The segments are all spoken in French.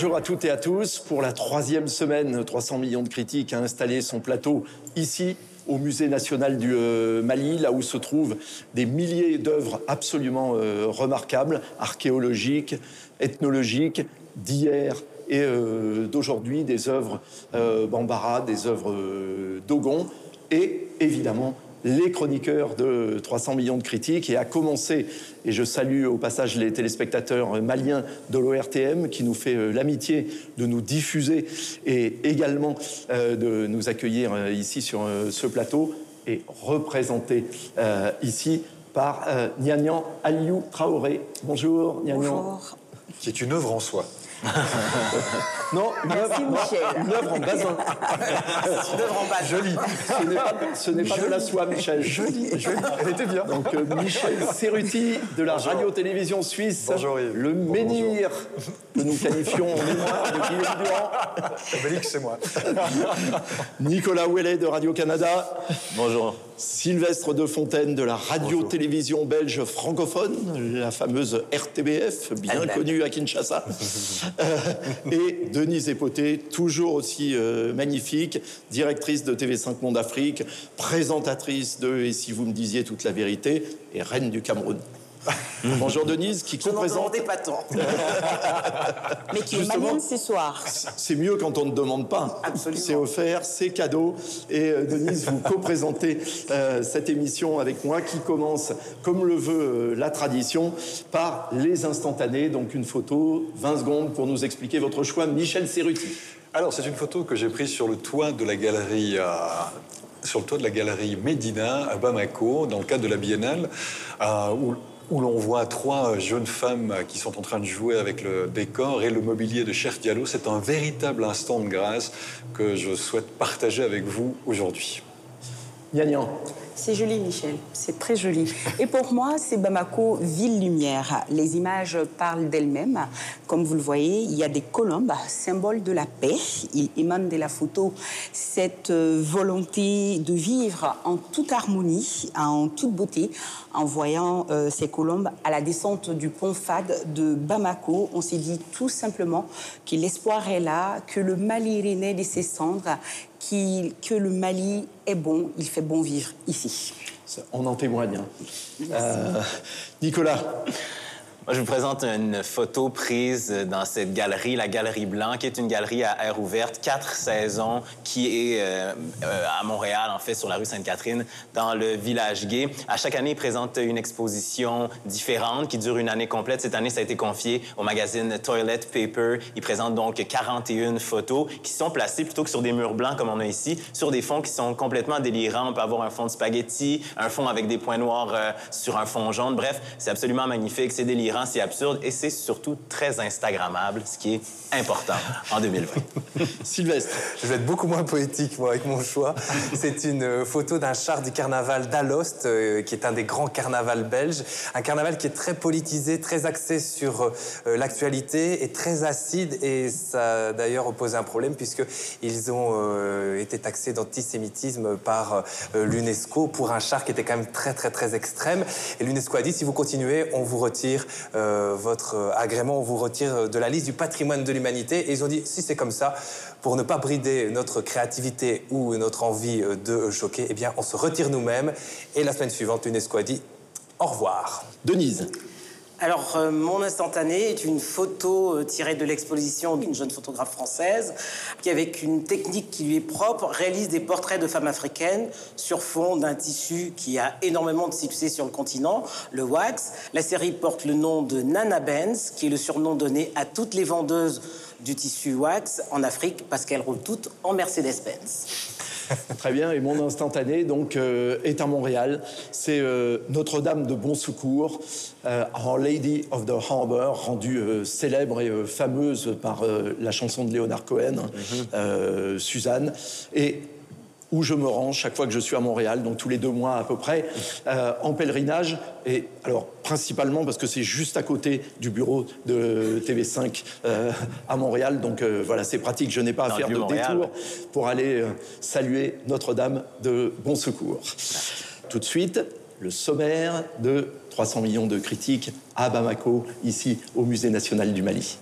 Bonjour à toutes et à tous. Pour la troisième semaine, 300 millions de critiques a installé son plateau ici, au Musée national du euh, Mali, là où se trouvent des milliers d'œuvres absolument euh, remarquables, archéologiques, ethnologiques, d'hier et euh, d'aujourd'hui, des œuvres Bambara, des œuvres Dogon, et évidemment les chroniqueurs de 300 millions de critiques et a commencé, et je salue au passage les téléspectateurs maliens de l'ORTM qui nous fait euh, l'amitié de nous diffuser et également euh, de nous accueillir euh, ici sur ce plateau et représenté ici par Nianian Aliou Traoré. Bonjour Nianian. Bonjour. Qui est une œuvre en soi. non, une œuvre, une œuvre en basin. une œuvre en basin. Joli. Ce n'est pas, de la soie, Michel. Joli, joli. Elle était bien. Donc, euh, Michel Serruti de la radio-télévision suisse. Bonjour, Yves. Le menhir que nous qualifions en mémoire de Guillaume Durand. Obélix, c'est moi. Nicolas Ouellet de Radio-Canada. Bonjour. Sylvestre de Fontaine de la radio-télévision belge francophone, la fameuse RTBF, bien connue à Kinshasa. Et Denise Epoté, toujours aussi euh, magnifique, directrice de TV5 Monde Afrique, présentatrice de Et si vous me disiez toute la vérité, et reine du Cameroun. Bonjour Denise, qui Je co-présente. pas tant. Mais qui est ce soir. C'est mieux quand on ne demande pas. Absolument. C'est offert, c'est cadeau. Et euh, Denise, vous co-présentez euh, cette émission avec moi qui commence, comme le veut euh, la tradition, par les instantanés. Donc une photo, 20 secondes pour nous expliquer votre choix. Michel Serruti. Alors, c'est une photo que j'ai prise sur le toit de la galerie sur le toit de la galerie Médina à Bamako, dans le cadre de la Biennale, où où l'on voit trois jeunes femmes qui sont en train de jouer avec le décor et le mobilier de Cher Diallo. C'est un véritable instant de grâce que je souhaite partager avec vous aujourd'hui. Yann c'est joli, Michel. C'est très joli. Et pour moi, c'est Bamako, ville lumière. Les images parlent d'elles-mêmes. Comme vous le voyez, il y a des colombes, symbole de la paix. Il émane de la photo cette volonté de vivre en toute harmonie, en toute beauté. En voyant euh, ces colombes à la descente du pont Fad de Bamako, on s'est dit tout simplement que l'espoir est là, que le Mali renaît de ses cendres que le Mali est bon, il fait bon vivre ici. On en témoigne. Hein. Euh, Nicolas, je vous présente une photo prise dans cette galerie, la Galerie Blanc, qui est une galerie à air ouverte, quatre saisons, qui est euh, euh, à Montréal, en fait, sur la rue Sainte-Catherine, dans le village gay. À chaque année, il présente une exposition différente qui dure une année complète. Cette année, ça a été confié au magazine Toilet Paper. Il présente donc 41 photos qui sont placées plutôt que sur des murs blancs comme on a ici, sur des fonds qui sont complètement délirants. On peut avoir un fond de spaghetti, un fond avec des points noirs euh, sur un fond jaune. Bref, c'est absolument magnifique, c'est délirant c'est absurde et c'est surtout très Instagrammable, ce qui est important en 2020. Sylvestre. Je vais être beaucoup moins poétique, moi, avec mon choix. C'est une euh, photo d'un char du carnaval d'Alost, euh, qui est un des grands carnavals belges. Un carnaval qui est très politisé, très axé sur euh, l'actualité et très acide. Et ça a d'ailleurs opposé un problème, puisqu'ils ont été taxés d'antisémitisme par l'UNESCO pour un char qui était quand même très, très, très extrême. Et l'UNESCO a dit, si vous continuez, on vous retire euh, votre agrément, on vous retire de la liste du patrimoine de l'humanité. Et ils ont dit, si c'est comme ça, pour ne pas brider notre créativité ou notre envie euh, de choquer, eh bien, on se retire nous-mêmes. Et la semaine suivante, l'UNESCO a dit, au revoir. Denise. Alors, euh, mon instantané est une photo euh, tirée de l'exposition d'une jeune photographe française qui, avec une technique qui lui est propre, réalise des portraits de femmes africaines sur fond d'un tissu qui a énormément de succès sur le continent, le wax. La série porte le nom de Nana Benz, qui est le surnom donné à toutes les vendeuses du tissu wax en Afrique parce qu'elles roulent toutes en Mercedes-Benz. Très bien. Et mon instantané, donc, euh, est à Montréal. C'est euh, Notre-Dame de Bon Secours, euh, Our Lady of the Harbor, rendue célèbre et fameuse par la chanson de Leonard Cohen, mhm. Suzanne. Et où je me rends chaque fois que je suis à Montréal, donc tous les deux mois à peu près, euh, en pèlerinage. Et alors, principalement parce que c'est juste à côté du bureau de TV5 euh, à Montréal. Donc euh, voilà, c'est pratique. Je n'ai pas à faire de détour pour aller saluer Notre-Dame de Bon Secours. Tout de suite, le sommaire de 300 millions de critiques à Bamako, ici au Musée national du Mali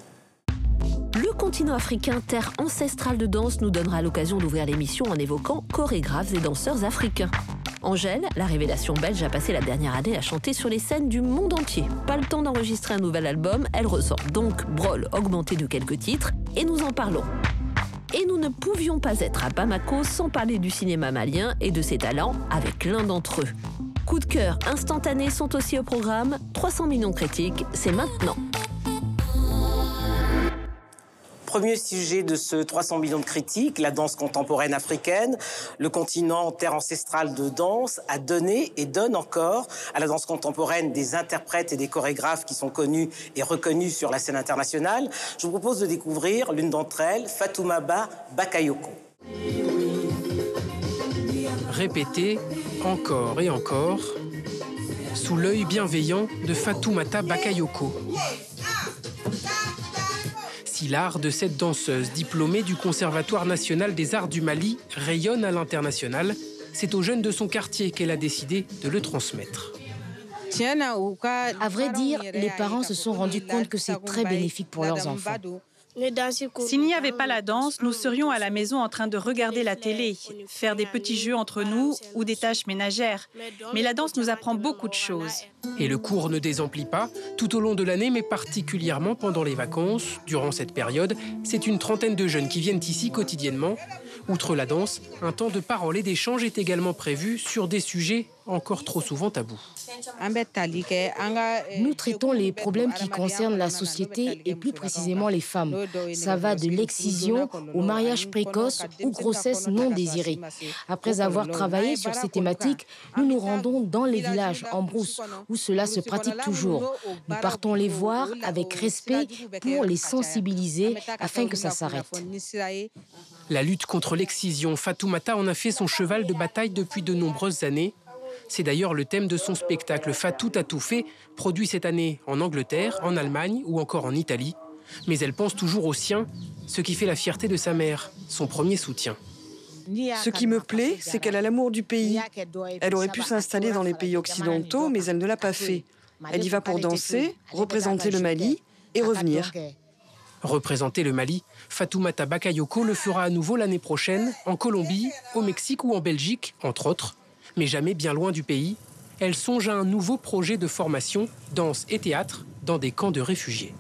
continent africain, terre ancestrale de danse, nous donnera l'occasion d'ouvrir l'émission en évoquant chorégraphes et danseurs africains. Angèle, la révélation belge, a passé la dernière année à chanter sur les scènes du monde entier. Pas le temps d'enregistrer un nouvel album, elle ressort donc Brol augmenté de quelques titres, et nous en parlons. Et nous ne pouvions pas être à Bamako sans parler du cinéma malien et de ses talents avec l'un d'entre eux. Coup de cœur instantanés sont aussi au programme. 300 millions de critiques, c'est maintenant. Premier sujet de ce 300 millions de critiques, la danse contemporaine africaine. Le continent, terre ancestrale de danse, a donné et donne encore à la danse contemporaine des interprètes et des chorégraphes qui sont connus et reconnus sur la scène internationale. Je vous propose de découvrir l'une d'entre elles, Fatoumaba Bakayoko. Répétez encore et encore sous l'œil bienveillant de Fatoumata Bakayoko. Si l'art de cette danseuse diplômée du Conservatoire national des arts du Mali rayonne à l'international, c'est aux jeunes de son quartier qu'elle a décidé de le transmettre. À vrai dire, les parents se sont rendus compte que c'est très bénéfique pour leurs enfants. S'il n'y avait pas la danse, nous serions à la maison en train de regarder la télé, faire des petits jeux entre nous ou des tâches ménagères. Mais la danse nous apprend beaucoup de choses. Et le cours ne désemplit pas tout au long de l'année, mais particulièrement pendant les vacances. Durant cette période, c'est une trentaine de jeunes qui viennent ici quotidiennement. Outre la danse, un temps de parole et d'échange est également prévu sur des sujets encore trop souvent tabous. Nous traitons les problèmes qui concernent la société et plus précisément les femmes. Ça va de l'excision au mariage précoce ou grossesse non désirée. Après avoir travaillé sur ces thématiques, nous nous rendons dans les villages en brousse où cela se pratique toujours. Nous partons les voir avec respect pour les sensibiliser afin que ça s'arrête. La lutte contre l'excision, Fatoumata en a fait son cheval de bataille depuis de nombreuses années. C'est d'ailleurs le thème de son spectacle Fatou fait, produit cette année en Angleterre, en Allemagne ou encore en Italie. Mais elle pense toujours au sien, ce qui fait la fierté de sa mère, son premier soutien. Ce qui me plaît, c'est qu'elle a l'amour du pays. Elle aurait pu s'installer dans les pays occidentaux, mais elle ne l'a pas fait. Elle y va pour danser, représenter le Mali et revenir. Représenter le Mali, Fatoumata Bakayoko le fera à nouveau l'année prochaine, en Colombie, au Mexique ou en Belgique, entre autres mais jamais bien loin du pays, elle songe à un nouveau projet de formation, danse et théâtre, dans des camps de réfugiés.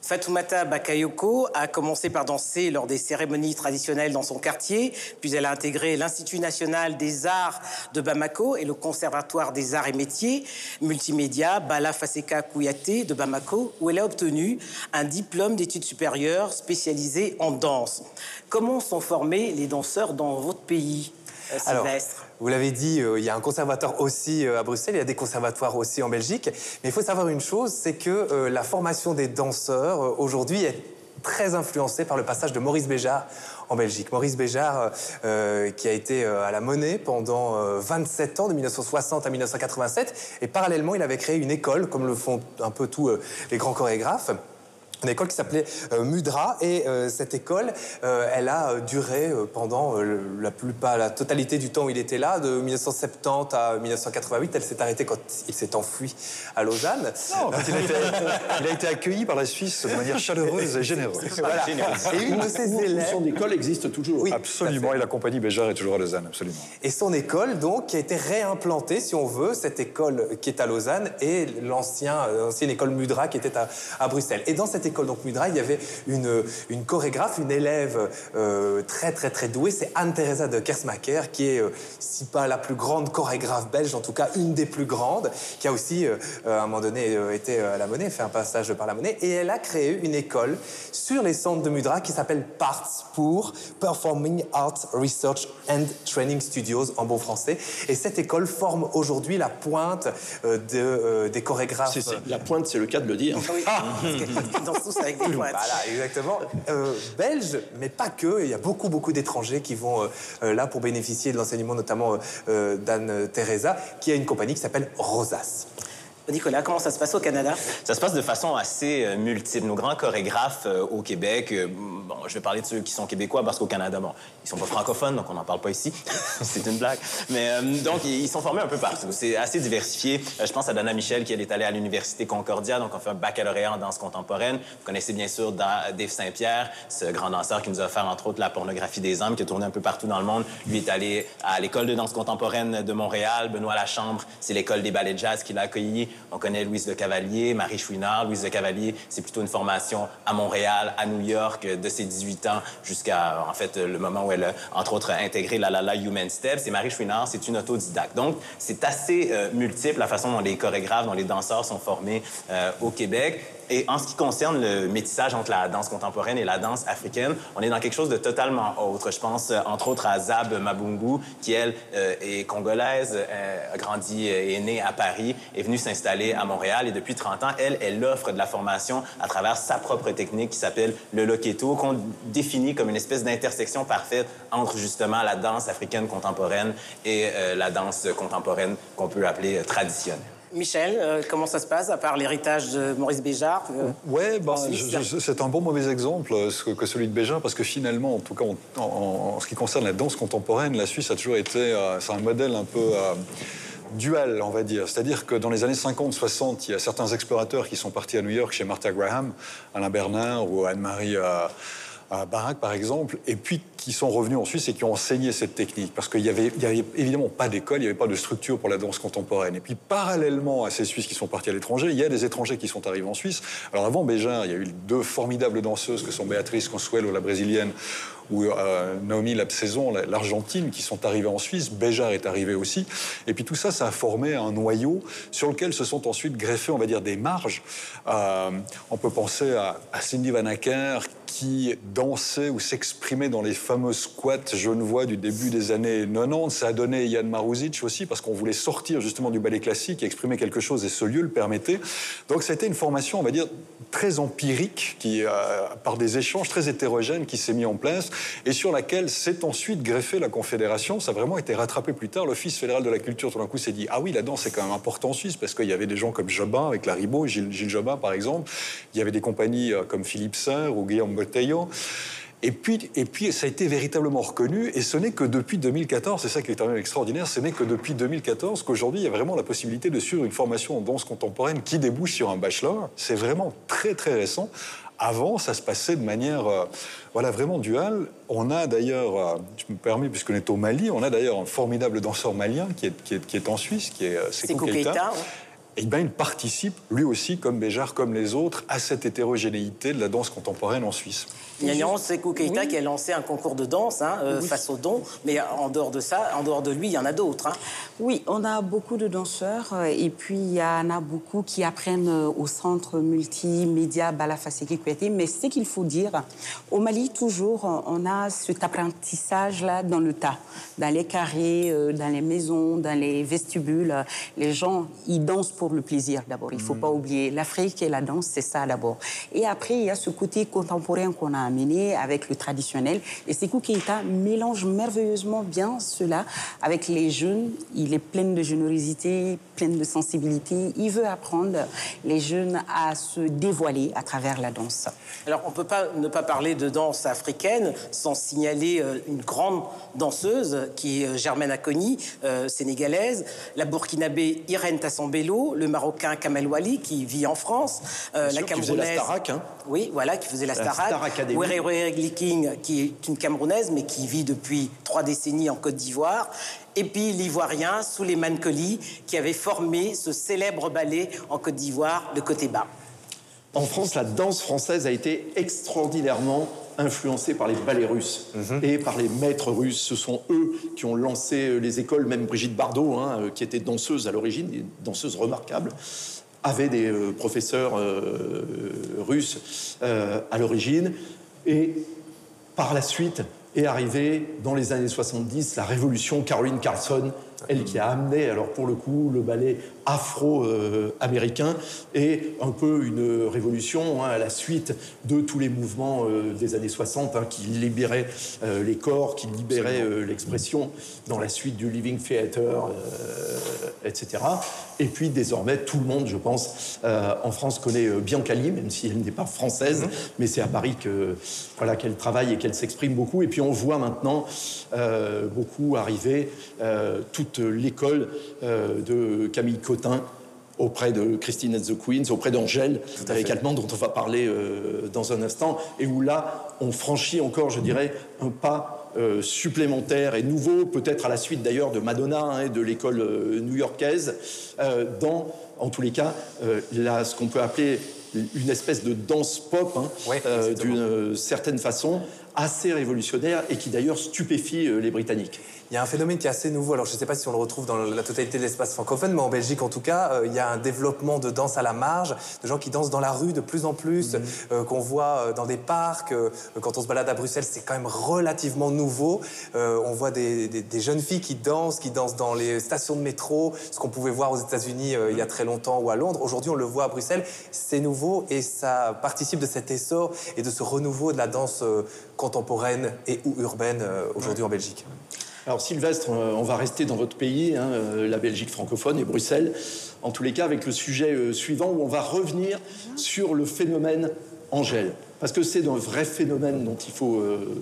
Fatoumata Bakayoko a commencé par danser lors des cérémonies traditionnelles dans son quartier, puis elle a intégré l'Institut national des arts de Bamako et le Conservatoire des arts et métiers multimédia Bala Faseka Kouyaté de Bamako, où elle a obtenu un diplôme d'études supérieures spécialisé en danse. Comment sont formés les danseurs dans votre pays, euh, Sylvestre? Vous l'avez dit, euh, il y a un conservatoire aussi euh, à Bruxelles, il y a des conservatoires aussi en Belgique. Mais il faut savoir une chose, c'est que euh, la formation des danseurs aujourd'hui est très influencée par le passage de Maurice Béjart en Belgique. Maurice Béjart, qui a été à la Monnaie pendant 27 ans, de 1960 à 1987, et parallèlement, il avait créé une école, comme le font un peu tous les grands chorégraphes une école qui s'appelait euh, Mudra et euh, cette école, euh, elle a duré pendant la plupart, la totalité du temps où il était là, de 1970 à 1988. Elle s'est arrêtée quand il s'est enfui à Lausanne. Non, il, a été, il, a été, accueilli par la Suisse de manière chaleureuse et généreuse. Voilà. Et une de ses élèves, son école existe toujours. Oui, absolument. Et la compagnie Béjar est toujours à Lausanne, absolument. Et son école, donc, qui a été réimplantée, si on veut, cette école qui est à Lausanne et l'ancien, l'ancienne école Mudra qui était à, à Bruxelles. Et dans cette école donc Mudra, il y avait une, une chorégraphe, une élève euh, très très très douée, c'est Anne-Theresa de Kersmacher, qui est, euh, si pas la plus grande chorégraphe belge, en tout cas une des plus grandes, qui a aussi, euh, à un moment donné, été à la Monnaie, fait un passage par la Monnaie, et elle a créé une école sur les centres de Mudra qui s'appelle PARTS pour Performing Arts Research and Training Studios en bon français. Et cette école forme aujourd'hui la pointe de, des chorégraphes. la pointe, c'est le cas de le dire. Oui, ah avec des Voilà, exactement. Euh, belge, mais pas que. Il y a beaucoup, beaucoup d'étrangers qui vont euh, euh, là pour bénéficier de l'enseignement, notamment d'Anne Teresa, qui a une compagnie qui s'appelle Rosas. Nicolas, comment ça se passe au Canada? Ça se passe de façon assez euh, multiple. Nos grands chorégraphes euh, au Québec, euh, bon, je vais parler de ceux qui sont québécois parce qu'au Canada, bon, ils sont pas francophones, donc on n'en parle pas ici. C'est une blague. Mais donc, ils sont formés un peu partout. C'est assez diversifié. je pense à Dana Michel, qui est allée à l'Université Concordia, donc on fait un baccalauréat en danse contemporaine. Vous connaissez bien sûr Dave Saint-Pierre, ce grand danseur qui nous a offert, entre autres, la pornographie des hommes, qui a tourné un peu partout dans le monde. Lui est allé à l'École de danse contemporaine de Montréal. Benoît Lachambre, c'est l'école des ballets de jazz qui l'a accueilli. On connaît Louise de Cavalier, Marie Chouinard. Louise de Cavalier, c'est plutôt une formation à Montréal, à New York, de ses 18 ans jusqu'à, en fait, le moment où elle a, entre autres, intégré la La La Human Steps. Et Marie Chouinard, c'est une autodidacte. Donc, c'est assez euh, multiple la façon dont les chorégraphes, dont les danseurs sont formés euh, au Québec. Et en ce qui concerne le métissage entre la danse contemporaine et la danse africaine, on est dans quelque chose de totalement autre. Je pense, euh, entre autres, à Zab Mabungu, qui, elle, euh, est congolaise, euh, a grandi et est née à Paris, est venue s'installer à Montréal. Et depuis 30 ans, elle, elle offre de la formation à travers sa propre technique qui s'appelle le loketo, qu'on définit comme une espèce d'intersection parfaite entre, justement, la danse africaine contemporaine et la danse contemporaine qu'on peut appeler traditionnelle. Michel, euh, comment ça se passe, à part l'héritage de Maurice Béjart euh, Ouais, bah, c'est un bon mauvais exemple euh, que celui de Béjart, parce que finalement, en tout cas, en, ce qui concerne la danse contemporaine, la Suisse a toujours été c'est un modèle un peu dual, on va dire. C'est-à-dire que dans les années 50-60, il y a certains explorateurs qui sont partis à New York chez Martha Graham, Alain Bernard ou Anne-Marie à Barak, par exemple, et puis qui sont revenus en Suisse et qui ont enseigné cette technique. Parce qu'il n'y avait, avait, évidemment pas d'école, il n'y avait pas de structure pour la danse contemporaine. Et puis, parallèlement à ces Suisses qui sont partis à l'étranger, il y a des étrangers qui sont arrivés en Suisse. Alors, avant Béjar, il y a eu deux formidables danseuses que sont Béatrice Consuelo, la brésilienne, ou euh, Naomi Lapsaison, l'Argentine, qui sont arrivées en Suisse. Béjar est arrivé aussi. Et puis tout ça, ça a formé un noyau sur lequel se sont ensuite greffés, on va dire, des marges. Euh, on peut penser à, à Cindy Van Acker, qui dansait ou s'exprimait dans les fameux squats genevois du début des années 90. Ça a donné Yann Maruzic aussi, parce qu'on voulait sortir justement du ballet classique et exprimer quelque chose, et ce lieu le permettait. Donc ça a été une formation, on va dire, très empirique, qui, euh, par des échanges très hétérogènes, qui s'est mis en place, et sur laquelle s'est ensuite greffée la Confédération. Ça a vraiment été rattrapé plus tard. L'Office fédéral de la culture, tout d'un coup, s'est dit, ah oui, la danse, c'est quand même important en Suisse, parce qu'il y avait des gens comme Jobin, avec Laribo, Gilles, Gilles Jobin, par exemple. Il y avait des compagnies euh, comme Philippe Serre ou Guillaume et puis, et puis, ça a été véritablement reconnu, et ce n'est que depuis 2014, c'est ça qui est quand même extraordinaire, ce n'est que depuis 2014 qu'aujourd'hui, il y a vraiment la possibilité de suivre une formation en danse contemporaine qui débouche sur un bachelor. C'est vraiment très, très récent. Avant, ça se passait de manière euh, voilà, vraiment duale. On a d'ailleurs, euh, je me permets, puisqu'on est au Mali, on a d'ailleurs un formidable danseur malien qui est, qui est, en Suisse, qui est euh, Sekou Keita eh bien, il participe, lui aussi, comme Béjar, comme les autres, à cette hétérogénéité de la danse contemporaine en Suisse. Il y a Sekou Keita qui a lancé un concours de danse hein, euh, face aux dons, mais en dehors de ça, en dehors de lui, il y en a d'autres. Hein. Oui, on a beaucoup de danseurs euh, et puis il y en a beaucoup qui apprennent euh, au centre multimédia Balafaseki Kouyaté. Mais ce qu'il faut dire, au Mali, toujours, on a cet apprentissage-là dans le tas, dans les carrés, dans les maisons, dans les vestibules. Les gens, ils dansent pour le plaisir d'abord. Il ne faut mm. pas oublier l'Afrique et la danse, c'est ça d'abord. Et après, il y a ce côté contemporain qu'on a amené avec le traditionnel. Et Sekou Keita mélange merveilleusement bien cela avec les jeunes. Il est plein de générosité, plein de sensibilité. Il veut apprendre les jeunes à se dévoiler à travers la danse. Alors, on ne peut pas ne pas parler de danse africaine sans signaler euh, une grande danseuse qui est euh, Germaine Akoni, euh, sénégalaise, la burkinabé Irène Tassambello, le marocain Kamel Wali qui vit en France, la camerounaise. La hein. Oui, voilà, qui faisait la, la Starac. Werere Gliking, qui est une Camerounaise, mais qui vit depuis trois décennies en Côte d'Ivoire. Et puis l'Ivoirien Souleymane Colli, qui avait formé ce célèbre ballet en Côte d'Ivoire, le côté bas. En France, la danse française a été extraordinairement influencée par les ballets russes mhm. et par les maîtres russes. Ce sont eux qui ont lancé les écoles, même Brigitte Bardot, hein, euh, qui était danseuse à l'origine, une danseuse remarquable avait des euh, professeurs euh, russes à l'origine. Et par la suite est arrivée, dans les années 70, la révolution Caroline Carlson Elle qui a amené, alors pour le coup, le ballet afro-américain et un peu une révolution hein, à la suite de tous les mouvements euh, des années 60 hein, qui libéraient euh, les corps, qui libéraient euh, l'expression dans la suite du Living Theater, etc. Et puis désormais, tout le monde, je pense, en France connaît Biancali, même si elle n'est pas française, mm-hmm. mais c'est à Paris que voilà qu'elle travaille et qu'elle s'exprime beaucoup. Et puis on voit maintenant beaucoup arriver toute l'école de Camille Cotin auprès de Christine and the Queens, auprès d'Angèle, également, dont on va parler euh, dans un instant, et où là, on franchit encore, je dirais, un pas euh, supplémentaire et nouveau, peut-être à la suite d'ailleurs de Madonna hein, et de l'école euh, new-yorkaise, dans, en tous les cas, là, ce qu'on peut appeler une espèce de danse pop, hein, d'une certaine façon, assez révolutionnaire et qui d'ailleurs stupéfie les Britanniques. Il y a un phénomène qui est assez nouveau. Alors, je ne sais pas si on le retrouve dans la totalité de l'espace francophone, mais en Belgique, en tout cas, euh, il y a un développement de danse à la marge, de gens qui dansent dans la rue de plus en plus, mhm. euh, qu'on voit euh, dans des parcs. quand on se balade à Bruxelles, c'est quand même relativement nouveau. on voit des, jeunes filles qui dansent, qui dansent dans les stations de métro, ce qu'on pouvait voir aux États-Unis il y a très longtemps ou à Londres. Aujourd'hui, on le voit à Bruxelles. C'est nouveau et ça participe de cet essor et de ce renouveau de la danse contemporaine et ou urbaine aujourd'hui en Belgique. Alors Sylvestre, euh, on va rester dans votre pays, hein, euh, la Belgique francophone et Bruxelles, en tous les cas avec le sujet euh, suivant où on va revenir sur le phénomène Angèle. Parce que c'est d'un vrai phénomène dont il faut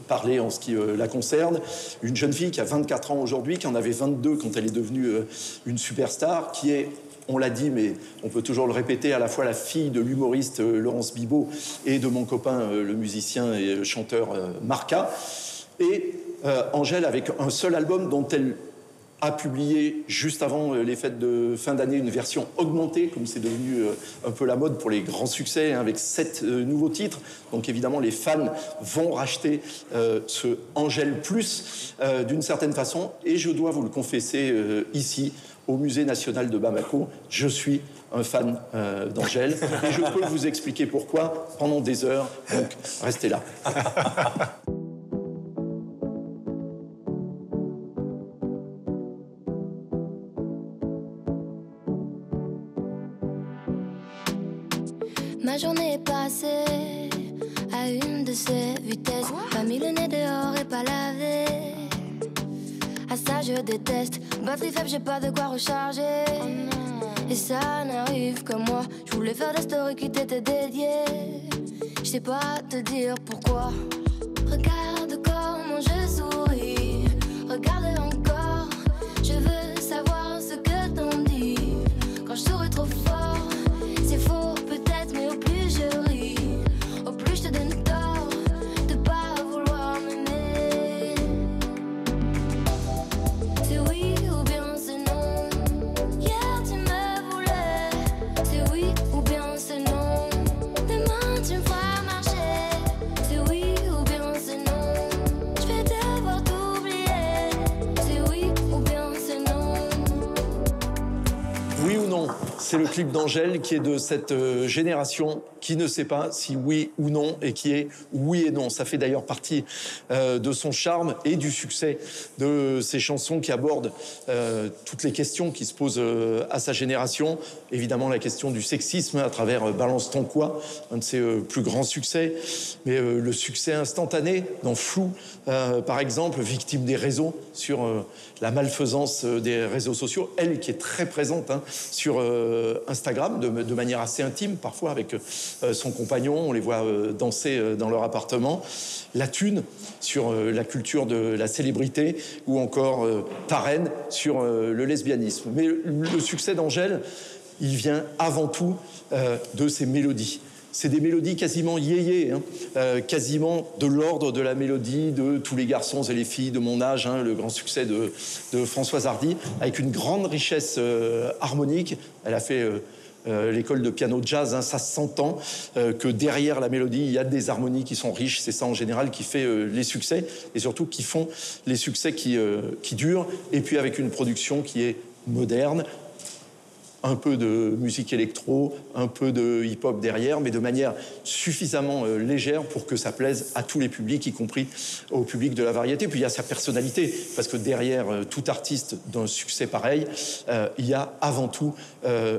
parler en ce qui la concerne. Une jeune fille qui a 24 ans aujourd'hui, qui en avait 22 quand elle est devenue une superstar, qui est on l'a dit, mais on peut toujours le répéter, à la fois la fille de l'humoriste Laurence Bibot et de mon copain, le musicien et chanteur Marca. Et euh, Angèle avec un seul album dont elle a publié juste avant euh, les fêtes de fin d'année une version augmentée, comme c'est devenu euh, un peu la mode pour les grands succès, hein, avec sept nouveaux titres. Donc évidemment, les fans vont racheter ce Angèle Plus d'une certaine façon. Et je dois vous le confesser ici, au Musée national de Bamako, je suis un fan d'Angèle. Et je peux vous expliquer pourquoi pendant des heures. Donc restez là. déteste. Batterie faible, j'ai pas de quoi recharger. et ça n'arrive que moi. Je voulais faire des stories qui t'étaient dédiées. Je sais pas te dire pourquoi. C'est le clip d'Angèle qui est de cette euh, génération qui ne sait pas si oui ou non et qui est oui et non. Ça fait d'ailleurs partie euh, de son charme et du succès de ses chansons qui abordent euh, toutes les questions qui se posent à sa génération. Évidemment la question du sexisme à travers Balance ton quoi, un de ses plus grands succès, mais le succès instantané dans Flou, par exemple, victime des réseaux sur la malfaisance des réseaux sociaux, elle qui est très présente hein, sur euh, Instagram de, manière assez intime, parfois avec euh, son compagnon. On les voit euh, danser dans leur appartement. La thune sur la culture de la célébrité ou encore Tarenne sur le lesbianisme. Mais le succès d'Angèle, il vient avant tout de ses mélodies c'est des mélodies quasiment yéyé, hein. euh, quasiment de l'ordre de la mélodie de tous les garçons et les filles de mon âge, hein, le grand succès de, Françoise Hardy, avec une grande richesse euh, harmonique. Elle a fait euh, l'école de piano jazz, hein, ça s'entend que derrière la mélodie, il y a des harmonies qui sont riches. C'est ça en général qui fait les succès et surtout qui font les succès qui, qui durent. Et puis avec une production qui est moderne, un peu de musique électro, un peu de hip-hop derrière, mais de manière suffisamment euh, légère pour que ça plaise à tous les publics, y compris au public de la variété. Puis il y a sa personnalité, parce que derrière euh, tout artiste d'un succès pareil, euh, il y a avant tout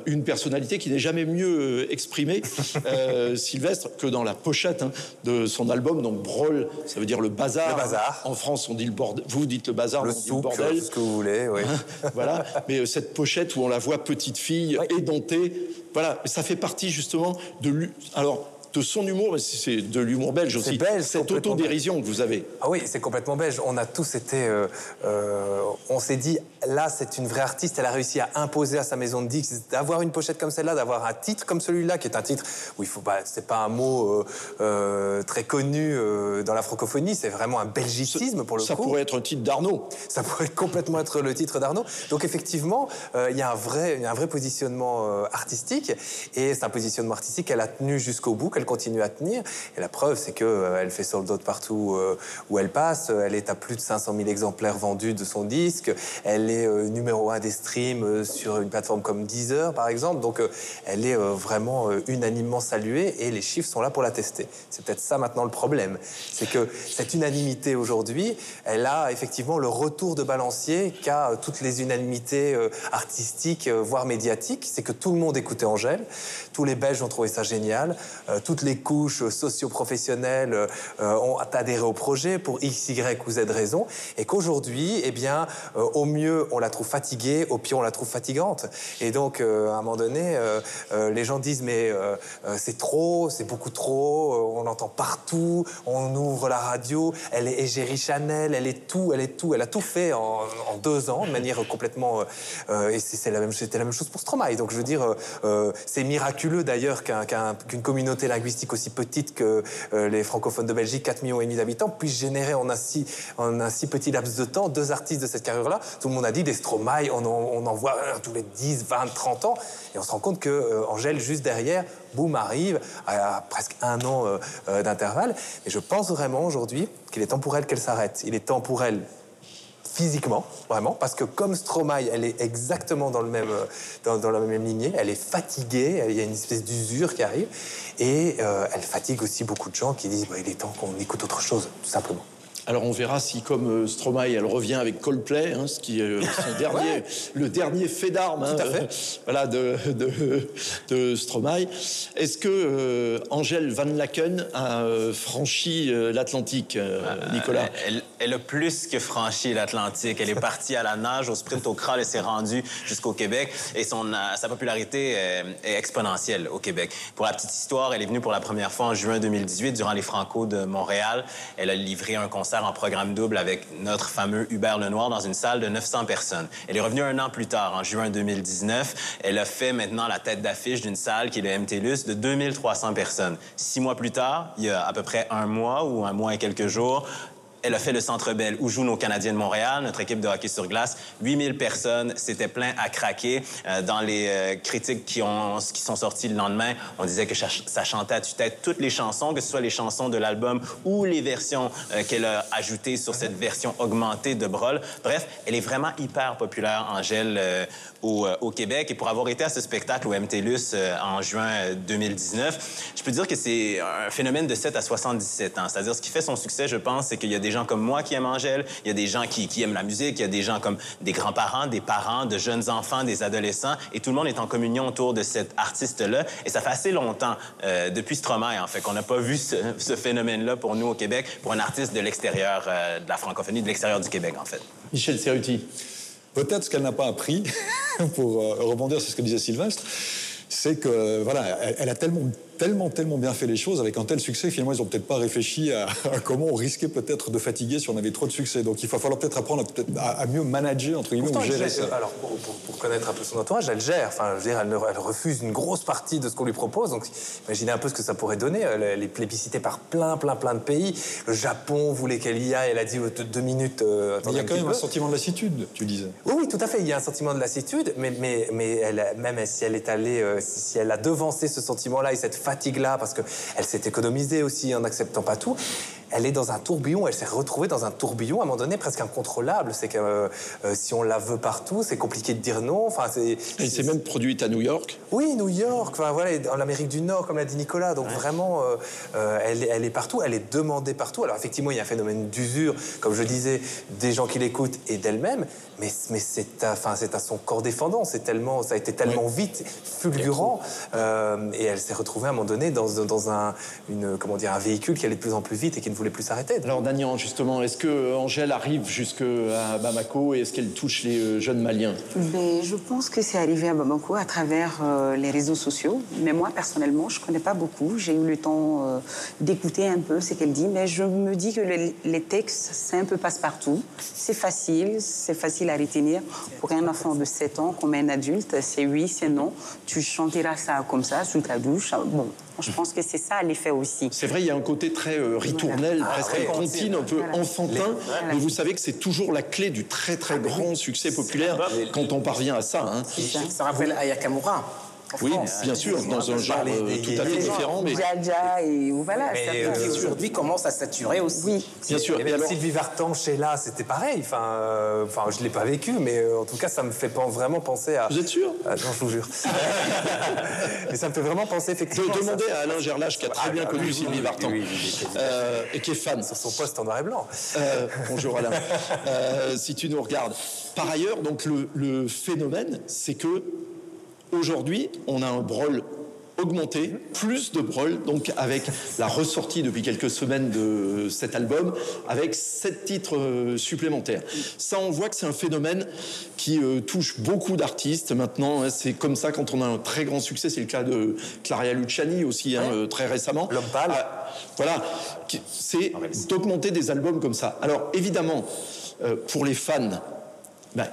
une personnalité qui n'est jamais mieux exprimée, Sylvestre, que dans la pochette hein, de son album. Donc Brol, ça veut dire le bazar. Le bazar. En France, on dit le bordel. Vous dites le bazar, le on dit le bordel. ce que vous voulez, oui. voilà. Mais cette pochette où on la voit petite fille, édentée, voilà, ça fait partie justement de. Alors, de son humour, c'est de l'humour belge aussi. Belge, cette autodérision que vous avez. Ah oui, c'est complètement belge. On a tous été. Euh, euh, on s'est dit, là, c'est une vraie artiste. Elle a réussi à imposer à sa maison de disques d'avoir une pochette comme celle-là, d'avoir un titre comme celui-là, qui est un titre où il faut pas. C'est pas un mot euh, très connu dans la francophonie. C'est vraiment un belgicisme pour le ça coup. Ça pourrait être un titre d'Arnaud. Ça pourrait complètement être le titre d'Arnaud. Donc effectivement, il y a un vrai, il y a un vrai positionnement artistique, et c'est un positionnement artistique qu'elle a tenu jusqu'au bout, qu'elle continue à tenir. Et la preuve, c'est qu'elle euh, fait sold out partout euh, où elle passe. Elle est à plus de 500 000 exemplaires vendus de son disque. Elle est euh, numéro un des streams sur une plateforme comme Deezer, par exemple. Donc, elle est vraiment unanimement saluée et les chiffres sont là pour la tester. C'est peut-être ça maintenant le problème. C'est que cette unanimité aujourd'hui, elle a effectivement le retour de balancier qu'a toutes les unanimités artistiques, voire médiatiques. C'est que tout le monde écoutait Angèle. Tous les Belges ont trouvé ça génial. Toutes les couches socio-professionnelles euh, ont adhéré au projet pour X, Y ou Z raison, et qu'aujourd'hui, eh bien, euh, au mieux, on la trouve fatiguée, au pire, on la trouve fatigante. Et donc, euh, à un moment donné, les gens disent, mais c'est trop, c'est beaucoup trop, on entend partout, on ouvre la radio, elle est égérie Chanel, elle est tout, elle est tout, elle a tout fait en, deux ans, de manière complètement... et la c'était la même chose pour Stromae. Donc, je veux dire, c'est miraculeux d'ailleurs qu'une communauté linguistique aussi petite que euh, les francophones de Belgique, 4 millions et demi d'habitants, puissent générer en un, si, petit laps de temps deux artistes de cette carrière-là. Tout le monde a dit des Stromae, on en, voit tous les 10, 20, 30 ans. Et on se rend compte que euh, juste derrière, boum, arrive à, presque un an euh, d'intervalle. Et je pense vraiment aujourd'hui qu'il est temps pour elle qu'elle s'arrête. Il est temps pour elle physiquement, vraiment, parce que comme Stromae, elle est exactement dans, le même, dans, dans la même lignée, elle est fatiguée, il y a une espèce d'usure qui arrive, et euh, elle fatigue aussi beaucoup de gens qui disent bah, il est temps qu'on écoute autre chose, tout simplement. Alors on verra si, comme euh, Stromae, elle revient avec Coldplay, hein, ce qui est euh, son dernier, le dernier fait d'armes hein, voilà, de, de, Stromae. Est-ce que Angèle Van Laken a franchi l'Atlantique, Nicolas elle, a plus que franchi l'Atlantique. Elle est partie à la nage, au sprint, au crawl, et s'est rendue jusqu'au Québec. Et son, sa popularité est exponentielle au Québec. Pour la petite histoire, elle est venue pour la première fois en juin 2018 durant les Franco de Montréal. Elle a livré un concert en programme double avec notre fameux Hubert Lenoir dans une salle de 900 personnes. Elle est revenue un an plus tard, en juin 2019. Elle a fait maintenant la tête d'affiche d'une salle qui est le MTLUS de 2300 personnes. Six mois plus tard, il y a à peu près un mois ou un mois et quelques jours, elle a fait le Centre Bell où jouent nos Canadiens de Montréal, notre équipe de hockey sur glace. 8000 personnes, c'était plein à craquer. Euh, dans les euh, critiques qui, ont, qui sont sorties le lendemain, on disait que ça, chantait à tue-tête toutes les chansons, que ce soit les chansons de l'album ou les versions euh, qu'elle a ajoutées sur cette version augmentée de Brol. Bref, elle est vraiment hyper populaire, Angèle, au, au, Québec. Et pour avoir été à ce spectacle au MTLUS en juin 2019, je peux dire que c'est un phénomène de 7 à 77 ans. C'est-à-dire, ce qui fait son succès, je pense, c'est qu'il y a des gens comme moi qui aiment Angèle, il y a des gens qui, aiment la musique, il y a des gens comme des grands-parents, des parents, de jeunes enfants, des adolescents, et tout le monde est en communion autour de cet artiste-là. Et ça fait assez longtemps, euh, depuis Stromae, en fait, qu'on n'a pas vu ce, phénomène-là pour nous au Québec, pour un artiste de l'extérieur euh, de la francophonie, de l'extérieur du Québec, en fait. Michel Cerruti. Peut-être ce qu'elle n'a pas appris, pour euh, rebondir sur ce que disait Sylvestre, c'est que voilà, elle, a tellement tellement, tellement bien fait les choses avec un tel succès. Finalement, ils n'ont peut-être pas réfléchi à, comment on risquait peut-être de fatiguer si on avait trop de succès. Donc, il va falloir peut-être apprendre à, mieux manager, entre guillemets, ou gérer ça. Alors, pour, connaître un peu son entourage, elle gère. Enfin, je veux dire, elle, refuse une grosse partie de ce qu'on lui propose. Donc, imaginez un peu ce que ça pourrait donner. Elle est plébiscitée par plein, plein, plein de pays. Le Japon voulait qu'elle y aille. Elle a dit deux minutes. Euh, mais il y a quand même un sentiment de lassitude, tu disais. Oui, oui, tout à fait. Il y a un sentiment de lassitude, mais, mais, mais elle, même si elle est allée, euh, si elle a devancé ce sentiment-là et cette fatigue-là, parce qu'elle s'est économisée aussi en n'acceptant pas tout, elle est dans un tourbillon, elle s'est retrouvée dans un tourbillon à un moment donné presque incontrôlable. C'est que euh, euh, si on la veut partout, c'est compliqué de dire non. Enfin, c'est, Elle s'est même produite à New York. Oui, New York, enfin, voilà, en Amérique du Nord, comme l'a dit Nicolas. Donc vraiment, euh, elle, elle est partout, elle est demandée partout. Alors effectivement, il y a un phénomène d'usure, comme je disais, des gens qui l'écoutent et d'elle-même. Mais, mais c'est à, enfin, c'est à son corps défendant. C'est tellement, ça a été tellement vite, fulgurant, euh, et elle s'est retrouvée à un moment donné dans, dans un, une, comment dire, un véhicule qui allait de plus en plus vite et qui ne voulait plus s'arrêter. Alors Daniel, justement, est-ce que euh, Angèle arrive jusqu'à Bamako et est-ce qu'elle touche les euh, jeunes Maliens? Ben, je pense que c'est arrivé à Bamako à travers euh, les réseaux sociaux. Mais moi, personnellement, je ne connais pas beaucoup. J'ai eu le temps euh, d'écouter un peu ce qu'elle dit. Mais je me dis que le- les textes, c'est un peu passe-partout. C'est facile, c'est facile à retenir. Pour un enfant de 7 ans comme un adulte, c'est oui, c'est non. Tu chanteras ça comme ça, sous ta douche. Bon, je pense que c'est ça l'effet aussi. C'est vrai, il y a un côté très euh, ritournel, Voilà. presque Ah, ouais. contine, un peu Voilà. enfantin. Mais vous savez que c'est toujours la clé du très très grand succès populaire quand on parvient à ça. hein. Ça rappelle Ayakamura. Oui, bien sûr, dans un genre euh, tout à fait différent, mais Jaja et voilà. Mais, ça euh, aujourd'hui commence à saturer aussi. Oui. bien sûr. Sylvie Vartan chez là, c'était pareil. Enfin, euh, enfin, je l'ai pas vécu, mais euh, en tout cas, ça me fait vraiment penser à. Vous êtes sûr? Ah, Non, je vous jure. mais ça me fait vraiment penser effectivement. De à ça. demander à Alain Gerlache, qui a très bien Ah, connu oui, Sylvie oui, Vartan, oui, oui, oui. euh, et qui est fan. Sur son poste en noir et blanc. Euh, bonjour Alain, Euh, si tu nous regardes. Par ailleurs, donc le, le phénomène, c'est que aujourd'hui, on a un brol augmenté, plus de brol, donc avec la ressortie depuis quelques semaines de cet album, avec sept titres euh, supplémentaires. Ça, on voit que c'est un phénomène qui euh, touche beaucoup d'artistes maintenant. hein. c'est comme ça quand on a un très grand succès. C'est le cas de Claria Luciani aussi, hein, euh, très récemment. L'homme pâle. Ah, voilà, Qui- c'est d'augmenter des albums comme ça. Alors évidemment, euh, pour les fans, ben,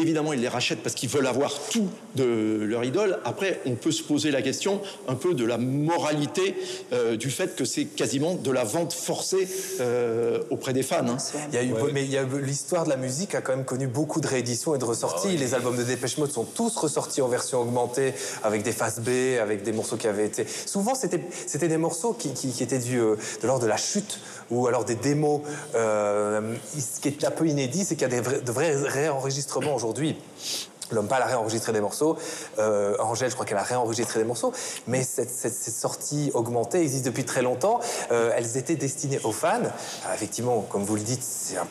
évidemment ils les rachètent parce qu'ils veulent avoir tout de leur idole. Après, on peut se poser la question un peu de la moralité euh, du fait que c'est quasiment de la vente forcée euh, auprès des fans. hein. Il y a eu, mais il y a eu- l'histoire de la musique a quand même connu beaucoup de rééditions et de ressorties. Les albums de Dépêche Mode sont tous ressortis en version augmentée, avec des faces B, avec des morceaux qui avaient été. Souvent, c'était c'était des morceaux qui, qui- qui étaient dus euh, de l'ordre de la chute ou alors des démos. Euh, ce qui est un peu inédit, c'est qu'il y a des vrais, de vrais réenregistrements aujourd'hui. L'homme pâle a réenregistré des morceaux. Euh, Angèle, je crois qu'elle a réenregistré des morceaux. Mais cette, cette- cette sortie augmentée existe depuis très longtemps. Euh, elles étaient destinées aux fans. Alors, effectivement, comme vous le dites, c'est un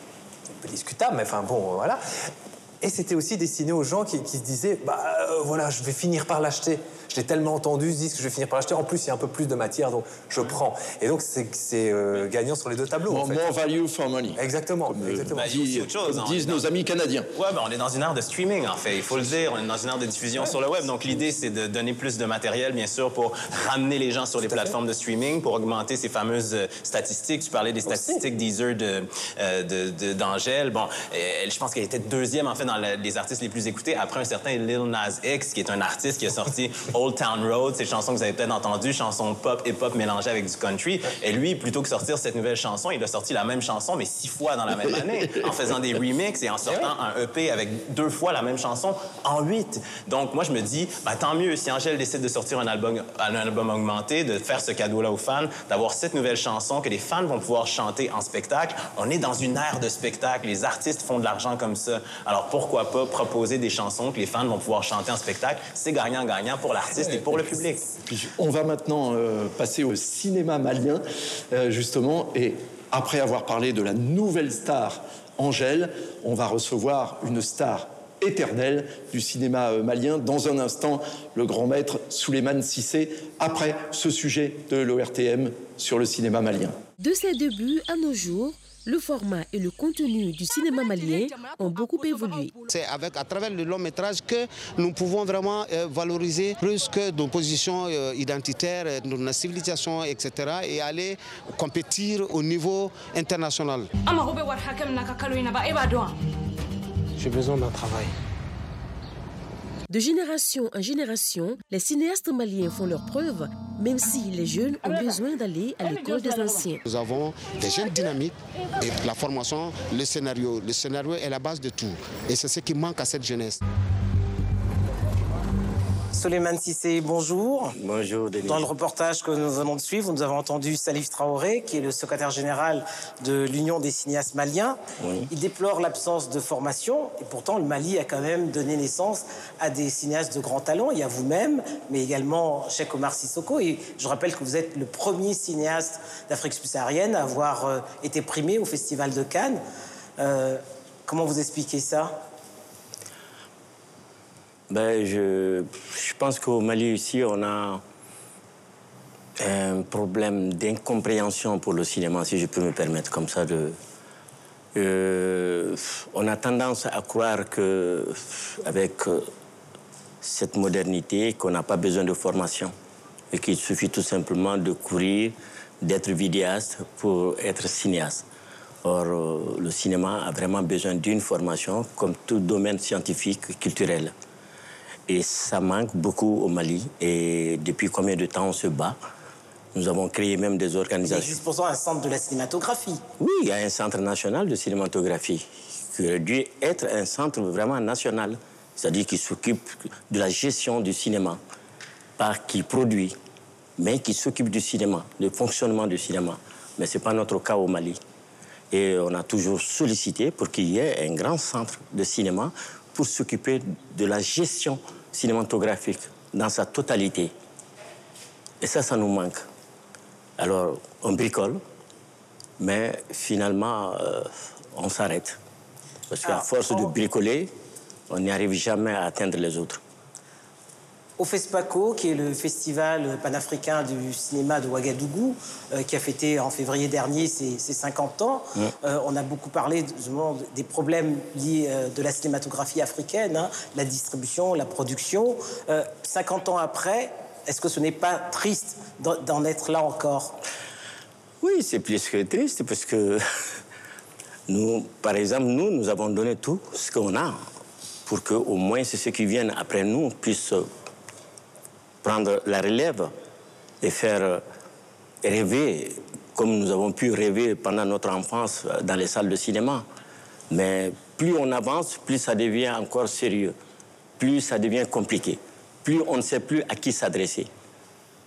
peu discutable, mais enfin bon, euh, voilà. Et c'était aussi destiné aux gens qui, qui se disaient, bah euh, voilà, je vais finir par l'acheter. Je l'ai tellement entendu, ce disque, je vais finir par l'acheter. En plus, il y a un peu plus de matière, donc je prends. Et donc, c'est euh, gagnant sur les deux tableaux. en More, fait. more value for money. Exactement, Comme, euh, exactement. Bah, dit- autre chose, comme hein, disent nos amis canadiens. Ouais, ben, on est dans une ère de streaming, en fait. Il faut le dire. On est dans une ère de diffusion sur le web. Donc, l'idée, c'est de donner plus de matériel, bien sûr, pour ramener les gens sur les plateformes de streaming, pour augmenter ces fameuses euh, statistiques. Tu parlais des statistiques Deezer de, euh, de- de- d'Angèle. Bon, elle, je pense qu'elle était deuxième, en fait, dans la- les artistes les plus écoutés, après un certain Lil Nas X, qui est un artiste qui a sorti Old Town Road, ces chansons que vous avez peut-être entendues, chansons pop et pop mélangées avec du country. Et lui, plutôt que sortir cette nouvelle chanson, il a sorti la même chanson, mais six fois dans la même année, en faisant des remixes et en sortant un EP avec deux fois la même chanson en huit. Donc, moi, je me dis, bah, tant mieux si Angèle décide de sortir un album, un album augmenté, de faire ce cadeau-là aux fans, d'avoir cette nouvelle chanson que les fans vont pouvoir chanter en spectacle. On est dans une ère de spectacle. Les artistes font de l'argent comme ça. Alors, pourquoi pas proposer des chansons que les fans vont pouvoir chanter en spectacle? C'est gagnant-gagnant pour l'artiste et pour le public. Puis on va maintenant euh, passer au cinéma malien, euh, justement, et après avoir parlé de la nouvelle star Angèle, on va recevoir une star éternelle du cinéma euh, malien. Dans un instant, le grand maître Souleymane Sissé, après ce sujet de l'ORTM sur le cinéma malien. De ses débuts à nos jours, le format et le contenu du cinéma malien ont beaucoup évolué. C'est avec, à travers le long métrage que nous pouvons vraiment euh, valoriser plus que nos positions euh, identitaires, euh, notre civilisation, etc. et aller compétir au niveau international. J'ai besoin d'un travail. De génération en génération, les cinéastes maliens font leurs preuves, même si les jeunes ont besoin d'aller à l'école des anciens. Nous avons des jeunes dynamiques et la formation, le scénario. Le scénario est la base de tout. Et c'est ce qui manque à cette jeunesse. Soleiman Sissé, bonjour. Bonjour, Denis. Dans le reportage que nous venons de suivre, nous avons entendu Salif Traoré, qui est le secrétaire général de l'Union des cinéastes maliens. Il déplore l'absence de formation, et pourtant le Mali a quand même donné naissance à des cinéastes de grand talent. Il y a vous-même, mais également Cheikh Omar Sissoko. Et je rappelle que vous êtes le premier cinéaste d'Afrique subsaharienne à avoir euh, été primé au Festival de Cannes. Euh, comment vous expliquez ça? Ben, je, je pense qu'au Mali, ici, on a un problème d'incompréhension pour le cinéma, si je peux me permettre comme ça. Euh, on a tendance à croire que avec euh, cette modernité, qu'on n'a pas besoin de formation et qu'il suffit tout simplement de courir, d'être vidéaste pour être cinéaste. Or, euh, le cinéma a vraiment besoin d'une formation, comme tout domaine scientifique, culturel. Et ça manque beaucoup au Mali. Et depuis combien de temps on se bat? Nous avons créé même des Il organisations. existe pourtant un centre de la cinématographie. Oui, il y a un centre national de cinématographie qui aurait dû être un centre vraiment national, c'est-à-dire qui s'occupe de la gestion du cinéma, pas qui produit, mais qui s'occupe du cinéma, du fonctionnement du cinéma. Mais ce n'est pas notre cas au Mali. Et on a toujours sollicité pour qu'il y ait un grand centre de cinéma pour s'occuper de la gestion cinématographique dans sa totalité. Et ça, ça nous manque. Alors, on bricole, mais finalement, euh, on s'arrête. Parce qu'à Ah, force de bricoler, on n'y arrive jamais à atteindre les autres. Au FESPACO, qui est le festival panafricain du cinéma de Ouagadougou, euh, qui a fêté en février dernier ses, ses 50 ans, euh, on a beaucoup parlé justement des problèmes liés euh, de la cinématographie africaine, hein, la distribution, la production. Euh, 50 ans après, est-ce que ce n'est pas triste d'en d'en être là encore? Oui, c'est plus que triste parce que nous, par exemple, nous, nous avons donné tout ce qu'on a pour que au moins ceux qui viennent après nous puissent prendre la relève et faire euh, rêver comme nous avons pu rêver pendant notre enfance dans les salles de cinéma. Mais plus on avance, plus ça devient encore sérieux, plus ça devient compliqué, plus on ne sait plus à qui s'adresser.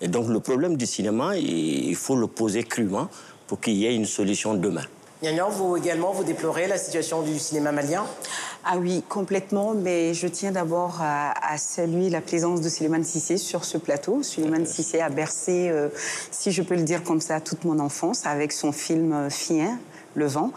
Et donc le problème du cinéma, il faut le poser crûment pour qu'il y ait une solution demain. Nyanyan, vous également, vous déplorez la situation du cinéma malien? Ah oui, complètement, mais je tiens d'abord à, à saluer la présence de Suleiman Sissé sur ce plateau. Suleiman Sissé a bercé, euh, si je peux le dire comme ça, toute mon enfance avec son film euh, Fien. Le vent.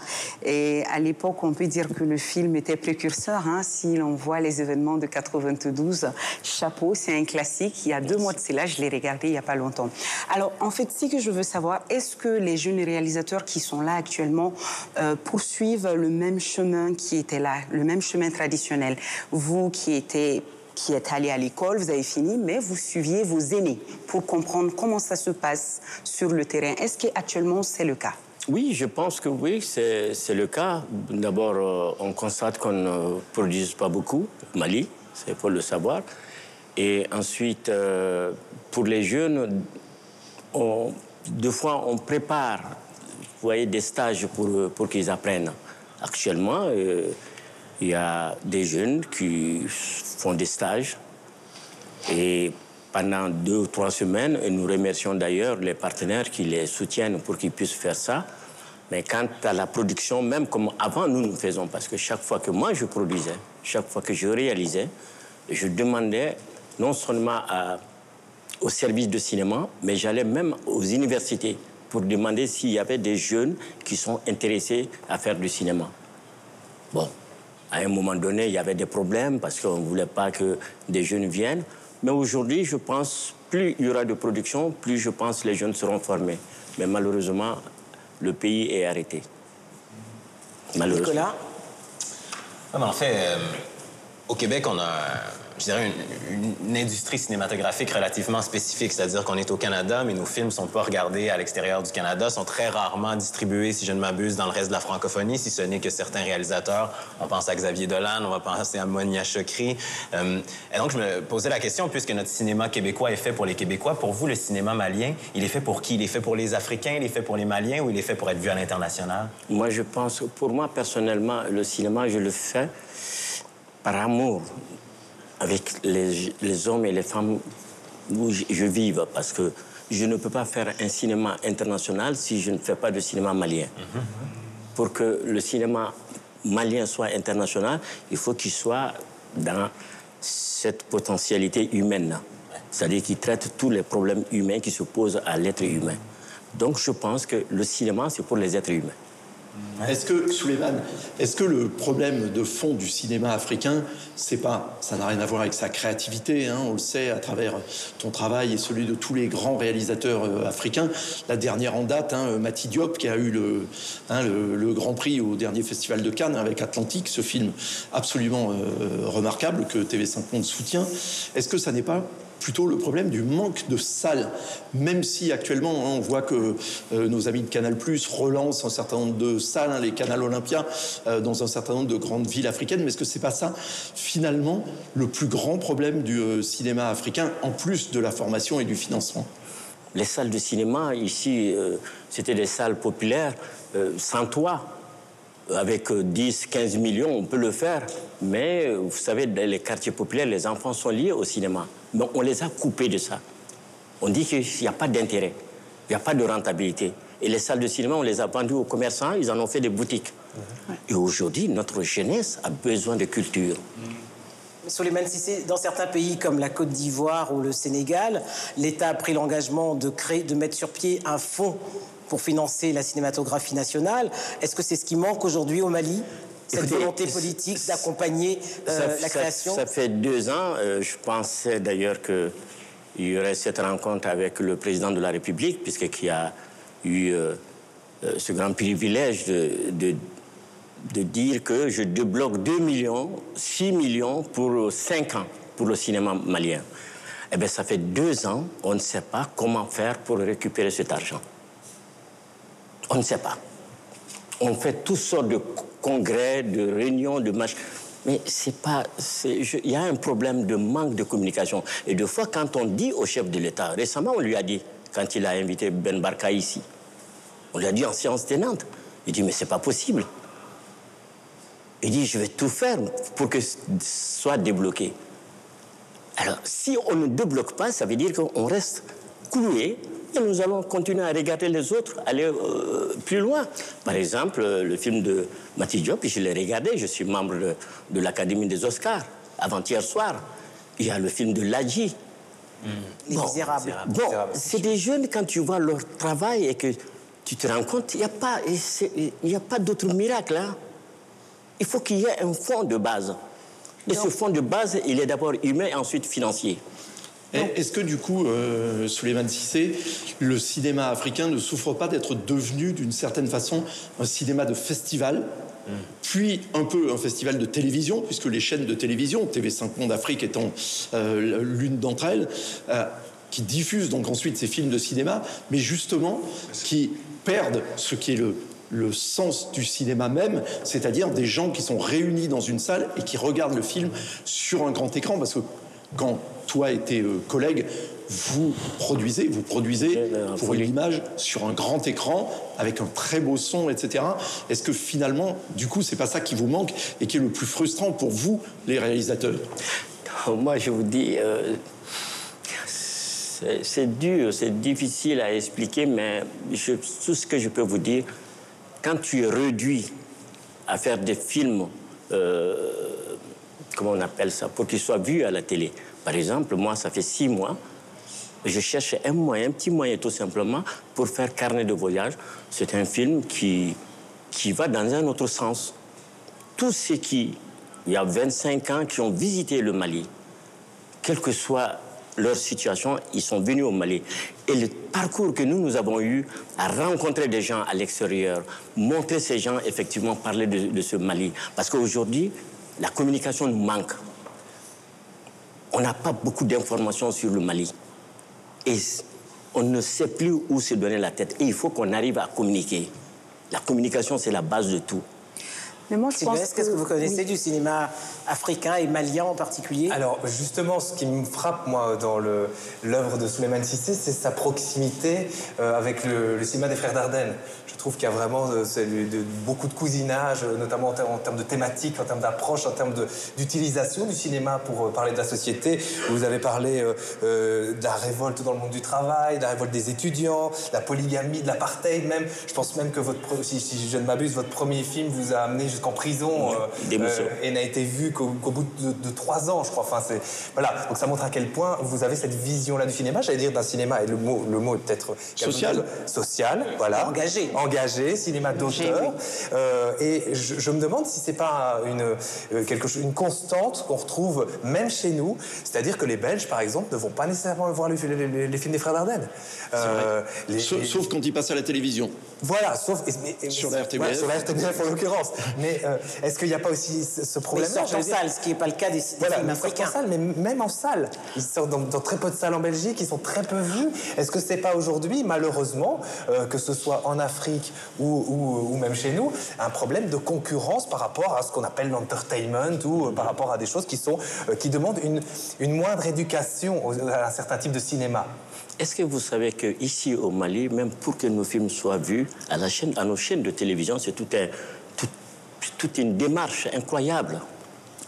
Et à l'époque, on peut dire que le film était précurseur. Hein, si l'on voit les événements de 92, Chapeau, c'est un classique. Il y a deux mois de cela, je l'ai regardé il n'y a pas longtemps. Alors, en fait, ce que je veux savoir, est-ce que les jeunes réalisateurs qui sont là actuellement euh, poursuivent le même chemin qui était là, le même chemin traditionnel? Vous qui étiez qui êtes allé à l'école, vous avez fini, mais vous suiviez vos aînés pour comprendre comment ça se passe sur le terrain. Est-ce qu'actuellement c'est le cas? Oui, je pense que oui, c'est c'est le cas. D'abord, euh, on constate qu'on ne produise pas beaucoup au Mali, il faut le savoir. Et ensuite, euh, pour les jeunes, deux fois, on prépare voyez, des stages pour, pour qu'ils apprennent. Actuellement, euh, il y a des jeunes qui font des stages pendant deux ou trois semaines, et nous remercions d'ailleurs les partenaires qui les soutiennent pour qu'ils puissent faire ça. Mais quant à la production, même comme avant nous nous faisons, parce que chaque fois que moi je produisais, chaque fois que je réalisais, je demandais non seulement au service de cinéma, mais j'allais même aux universités pour demander s'il y avait des jeunes qui sont intéressés à faire du cinéma. Bon, à un moment donné, il y avait des problèmes parce qu'on ne voulait pas que des jeunes viennent. Mais aujourd'hui, je pense, plus il y aura de production, plus je pense les jeunes seront formés. Mais malheureusement, le pays est arrêté. Malheureusement. Nicolas? Mais en fait, euh, au Québec, on a, je dirais, une, une industrie cinématographique relativement spécifique. C'est-à-dire qu'on est au Canada, mais nos films sont pas regardés à l'extérieur du Canada, sont très rarement distribués, si je ne m'abuse, dans le reste de la francophonie, si ce n'est que certains réalisateurs, on pense à Xavier Dolan, on va penser à Monia Chokri. Euh, et donc, je me posais la question, puisque notre cinéma québécois est fait pour les Québécois, pour vous, le cinéma malien, il est fait pour qui? Il est fait pour les Africains, il est fait pour les Maliens ou il est fait pour être vu à l'international? Moi, je pense, pour moi personnellement, le cinéma, je le fais par amour avec les, hommes et les femmes où je, vive, parce que je ne peux pas faire un cinéma international si je ne fais pas de cinéma malien. Pour que le cinéma malien soit international, il faut qu'il soit dans cette potentialité humaine. C'est-à-dire qu'il traite tous les problèmes humains qui se posent à l'être humain. Donc je pense que le cinéma, c'est pour les êtres humains. Est-ce que, Suleiman, est-ce que le problème de fond du cinéma africain, c'est pas, ça n'a rien à voir avec sa créativité, hein, on le sait à travers ton travail et celui de tous les grands réalisateurs euh, africains. La dernière en date, hein, Mati Diop, qui a eu le, hein, le, Grand Prix au dernier festival de Cannes avec Atlantique, ce film absolument euh, remarquable que TV5 Monde soutient. Est-ce que ça n'est pas plutôt le problème du manque de salles. Même si actuellement, hein, on voit que euh, nos amis de Canal Plus relancent un certain nombre de salles, hein, les canals Olympia, euh, dans un certain nombre de grandes villes africaines. Mais est-ce que c'est pas ça, finalement, le plus grand problème du euh, cinéma africain, en plus de la formation et du financement? Les salles de cinéma, ici, c'était des salles populaires, sans toit avec 10, 15 millions, on peut le faire. Mais vous savez, dans les quartiers populaires, les enfants sont liés au cinéma. Donc on les a coupés de ça. On dit qu'il n'y a pas d'intérêt, il n'y a pas de rentabilité. Et les salles de cinéma, on les a vendues aux commerçants, ils en ont fait des boutiques. Et aujourd'hui, notre jeunesse a besoin de culture. Soleiman Sissé, dans certains pays comme la Côte d'Ivoire ou le Sénégal, l'État a pris l'engagement de créer, de mettre sur pied un fonds pour financer la cinématographie nationale. Est-ce que c'est ce qui manque aujourd'hui au Mali? Cette volonté politique d'accompagner euh, la création ça, fait deux ans. Euh, je pensais d'ailleurs qu'il y aurait cette rencontre avec le président de la République, puisqu'il a eu euh, ce grand privilège de, de, dire que je débloque 2 millions, 6 millions pour 5 ans pour le cinéma malien. Eh bien, ça fait deux ans, on ne sait pas comment faire pour récupérer cet argent. On ne sait pas. On fait toutes sortes de congrès, de réunions, de matchs. Mais c'est pas. Il y a un problème de manque de communication. Et de fois, quand on dit au chef de l'État, récemment, on lui a dit, quand il a invité Ben Barka ici, on lui a dit en séance tenante, il dit, mais c'est pas possible. Il dit, je vais tout faire pour que ce soit débloqué. Alors, si on ne débloque pas, ça veut dire qu'on reste cloué et nous allons continuer à regarder les autres, aller euh, plus loin. Par exemple, le film de Mathieu Diop, je l'ai regardé, je suis membre de, l'Académie des Oscars, avant-hier soir. Il y a le film de Ladji. Mmh. Les Misérables. Bon, c'est des jeunes, quand tu vois leur travail et que tu te rends compte, il n'y a pas, a pas d'autre miracle. Hein. Il faut qu'il y ait un fond de base. Et ce fond de base, il est d'abord humain et ensuite financier. Est-ce que du coup, euh, Suleiman Sissé, le cinéma africain ne souffre pas d'être devenu d'une certaine façon un cinéma de festival puis un peu un festival de télévision, puisque les chaînes de télévision, TV5 Monde Afrique étant euh, l'une d'entre elles, euh, qui diffusent donc ensuite ces films de cinéma, mais justement qui perdent ce qui est le, le sens du cinéma même, c'est-à-dire des gens qui sont réunis dans une salle et qui regardent le film sur un grand écran, parce que quand toi et tes euh, collègues, vous produisez, vous produisez pour l'image sur un grand écran avec un très beau son, etc. Est-ce que finalement, du coup, c'est pas ça qui vous manque et qui est le plus frustrant pour vous, les réalisateurs? Moi, je vous dis, euh, c'est dur, c'est difficile à expliquer, mais tout ce que je peux vous dire, quand tu es réduit à faire des films, euh, comment on appelle ça, pour qu'ils soient vus à la télé, par exemple, moi, ça fait six mois, je cherche un moyen, un petit moyen tout simplement, pour faire Carnet de voyage. C'est un film qui, qui va dans un autre sens. Tous ceux qui, il y a 25 ans, qui ont visité le Mali, quelle que soit leur situation, ils sont venus au Mali. Et le parcours que nous, nous avons eu à rencontrer des gens à l'extérieur, montrer ces gens, effectivement, parler de, de ce Mali. Parce qu'aujourd'hui, la communication nous manque on n'a pas beaucoup d'informations sur le Mali. Et on ne sait plus où se donner la tête. Et il faut qu'on arrive à communiquer. La communication, c'est la base de tout. Mais moi, je pense que... Qu'est-ce que vous connaissez du cinéma africain et malien en particulier? Alors, justement, ce qui me frappe, moi, dans l'œuvre de Souleymane Sissé, c'est sa proximité euh, avec le, le, cinéma des Frères Dardenne. Je trouve qu'il y a vraiment de, de, beaucoup de cousinage, notamment en, termes de thématiques, en termes d'approche, en termes d'utilisation du cinéma pour euh, parler de la société. Vous avez parlé euh, de la révolte dans le monde du travail, de la révolte des étudiants, de la polygamie, de l'apartheid même. Je pense même que, votre, si, si je ne m'abuse, votre premier film vous a amené jusqu'en prison euh, euh, et n'a été vu qu'au bout de, trois ans, je crois. Enfin, c'est voilà. Donc ça montre à quel point vous avez cette vision-là du cinéma. J'allais dire d'un cinéma et le mot, le mot est peut-être social, social, voilà, engagé, engagé, cinéma d'auteur. Euh, et je, me demande si c'est pas une quelque chose, une constante qu'on retrouve même chez nous, c'est-à-dire que les Belges, par exemple, ne vont pas nécessairement voir les, films des frères Dardenne. sauf, quand ils passent à la télévision. Voilà, sauf sur la RTBF. sur la RTBF en l'occurrence. Mais euh, est-ce qu'il n'y a pas aussi ce problème Ils sortent en salle, ce qui n'est pas le cas des, voilà, films africains. En salle, mais même en salle. Ils sortent dans, très peu de salles en Belgique, ils sont très peu vus. Est-ce que c'est pas aujourd'hui, malheureusement, euh, que ce soit en Afrique ou, ou, même chez nous, un problème de concurrence par rapport à ce qu'on appelle l'entertainment ou euh, par rapport à des choses qui, sont, qui demandent une, une moindre éducation à un certain type de cinéma? Est-ce que vous savez qu'ici au Mali, même pour que nos films soient vus à, la chaîne, à nos chaînes de télévision, c'est tout un, toute une démarche incroyable.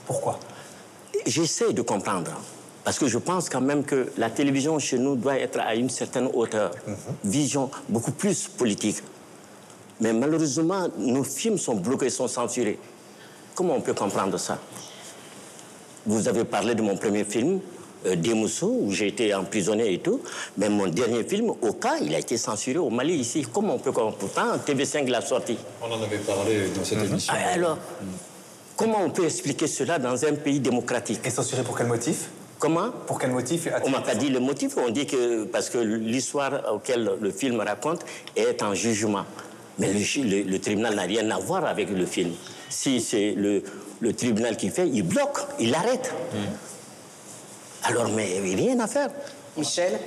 Pourquoi? J'essaie de comprendre. Parce que je pense quand même que la télévision chez nous doit être à une certaine hauteur, mhm. vision beaucoup plus politique. Mais malheureusement, nos films sont bloqués, sont censurés. Comment on peut comprendre ça? Vous avez parlé de mon premier film, Demoussou, où j'ai été emprisonné et tout. Mais mon dernier film, Oka, il a été censuré au Mali, ici. Comment on peut comprendre? Pourtant, TV5 l'a sorti. On en avait parlé dans cette mhm. émission. Ah, alors, comment on peut expliquer cela dans un pays démocratique? Et censuré pour quel motif? Comment? Pour quel motif On m'a pas dit le motif. On dit que parce que l'histoire auquel le film raconte est en jugement. Mais le, tribunal n'a rien à voir avec le film. Si c'est le, tribunal qui fait, il bloque, il arrête. Mhm. Alors, mais rien à faire. Michel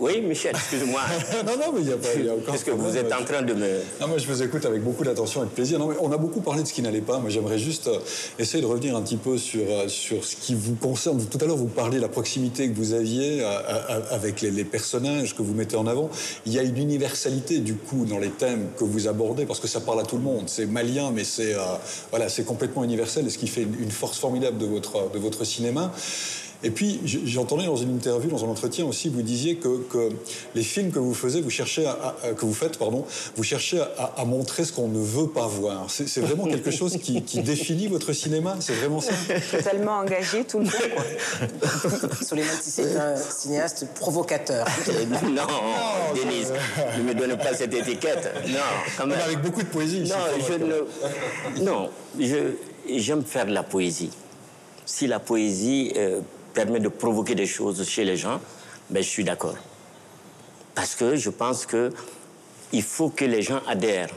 oui, Michel, excuse-moi. non, non, mais il n'y a pas, y a aucun Parce que vous êtes en train de me... Non, moi je vous écoute avec beaucoup d'attention et de plaisir. Non, mais on a beaucoup parlé de ce qui n'allait pas. Moi j'aimerais juste euh, essayer de revenir un petit peu sur, euh, sur ce qui vous concerne. Tout à l'heure, vous parliez de la proximité que vous aviez euh, avec les, personnages que vous mettez en avant. Il y a une universalité du coup dans les thèmes que vous abordez parce que ça parle à tout le monde. C'est malien, mais c'est voilà, c'est complètement universel et ce qui fait une force formidable de votre, de votre cinéma. Et puis, j'entendais dans une interview, dans un entretien aussi, vous disiez que, les films que vous faisiez, vous cherchez à, que vous faites, pardon, vous cherchez à, montrer ce qu'on ne veut pas voir. C'est vraiment quelque chose qui, définit votre cinéma. C'est vraiment ça? Totalement engagé tout le temps. Soleiman c'est un cinéaste provocateur. non, Denise, ne me donne pas cette étiquette. Non, quand même. Avec beaucoup de poésie. Non, je ne. Non, j'aime faire de la poésie. Si la poésie euh, permet de provoquer des choses chez les gens, ben, je suis d'accord. Parce que je pense que il faut que les gens adhèrent.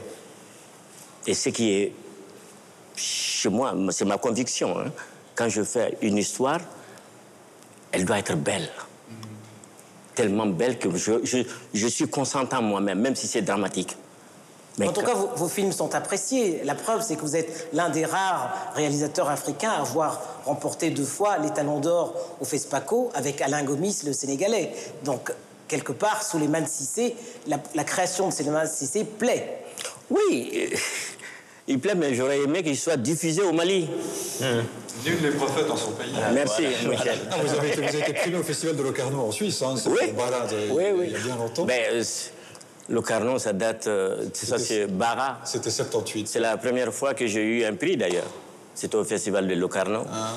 Et ce qui est chez moi, c'est ma conviction. Hein. Quand je fais une histoire, elle doit être belle. Tellement belle que je, je suis consentant moi-même, même si c'est dramatique en tout cas, vos, films sont appréciés. La preuve, c'est que vous êtes l'un des rares réalisateurs africains à avoir remporté deux fois les Talons d'Or au FESPACO avec Alain Gomis, le Sénégalais. Donc, quelque part, sous les mains de Cissé, la, création de Souleymane Cissé plaît. Oui, il plaît, mais j'aurais aimé qu'il soit diffusé au Mali. Mmh. Nul les prophètes dans son pays. Merci, Michel. Ah, vous, avez été, primé au Festival de Locarno en Suisse, hein, oui. oui, oui. il y a bien longtemps. Euh, le Carnon, ça date. Euh, ça, c'est Bara. C'était 78. C'est la première fois que j'ai eu un prix d'ailleurs. C'était au festival de Locarno. Ah.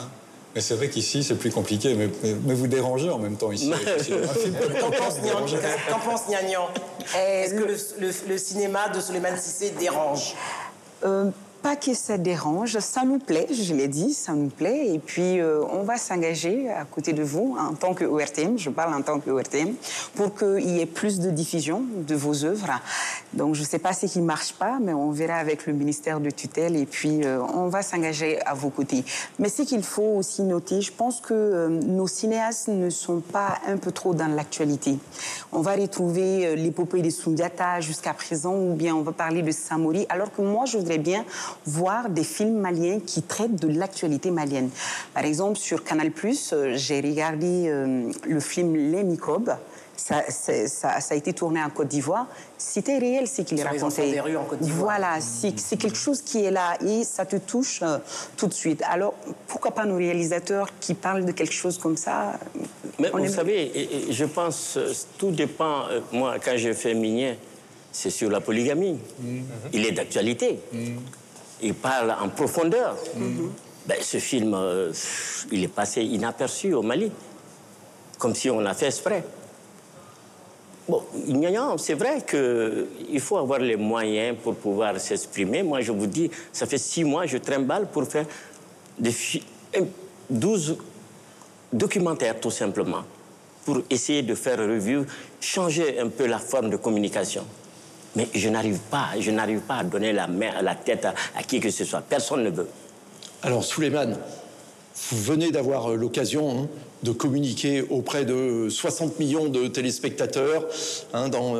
Mais c'est vrai qu'ici, c'est plus compliqué. Mais, mais, vous dérangez en même temps ici. Qu'en pense Niagnan Est-ce que le, cinéma de Suleiman Sissé dérange? Euh, pas que ça dérange, ça nous plaît, je l'ai dit, ça nous plaît. Et puis, euh, on va s'engager à côté de vous en tant que ORTM, je parle en tant que ORTM, pour qu'il y ait plus de diffusion de vos œuvres. Donc, je ne sais pas ce qui ne marche pas, mais on verra avec le ministère de tutelle et puis euh, on va s'engager à vos côtés. Mais ce qu'il faut aussi noter, je pense que euh, nos cinéastes ne sont pas un peu trop dans l'actualité. On va retrouver l'épopée de Sundiata jusqu'à présent, ou bien on va parler de Samori, alors que moi, je voudrais bien voir des films maliens qui traitent de l'actualité malienne. Par exemple, sur Canal+, j'ai regardé le film Les microbes ça, ça, a été tourné en Côte d'Ivoire. C'était réel ce qu'il racontait. des rues en Côte d'Ivoire. Voilà, c'est quelque chose qui est là et ça te touche euh, tout de suite. Alors pourquoi pas nos réalisateurs qui parlent de quelque chose comme ça? Mais vous savez, je pense, euh, tout dépend. Euh, moi, quand j'ai fait Minier, c'est sur la polygamie. Mm-hmm. Il est d'actualité. Mm-hmm. Il parle en profondeur. Ben, ce film, il est passé inaperçu au Mali, comme si on l'a fait exprès. Bon, c'est vrai qu'il faut avoir les moyens pour pouvoir s'exprimer. Moi, je vous dis, ça fait six mois, je trimballe pour faire des 12 documentaires, tout simplement, pour essayer de faire revue, changer un peu la forme de communication. Mais je n'arrive pas, je n'arrive pas à donner la main, à la tête à, à qui que ce soit. Personne ne veut. Alors, Souleymane, vous venez d'avoir l'occasion hein, de communiquer auprès de 60 millions de téléspectateurs, hein, dans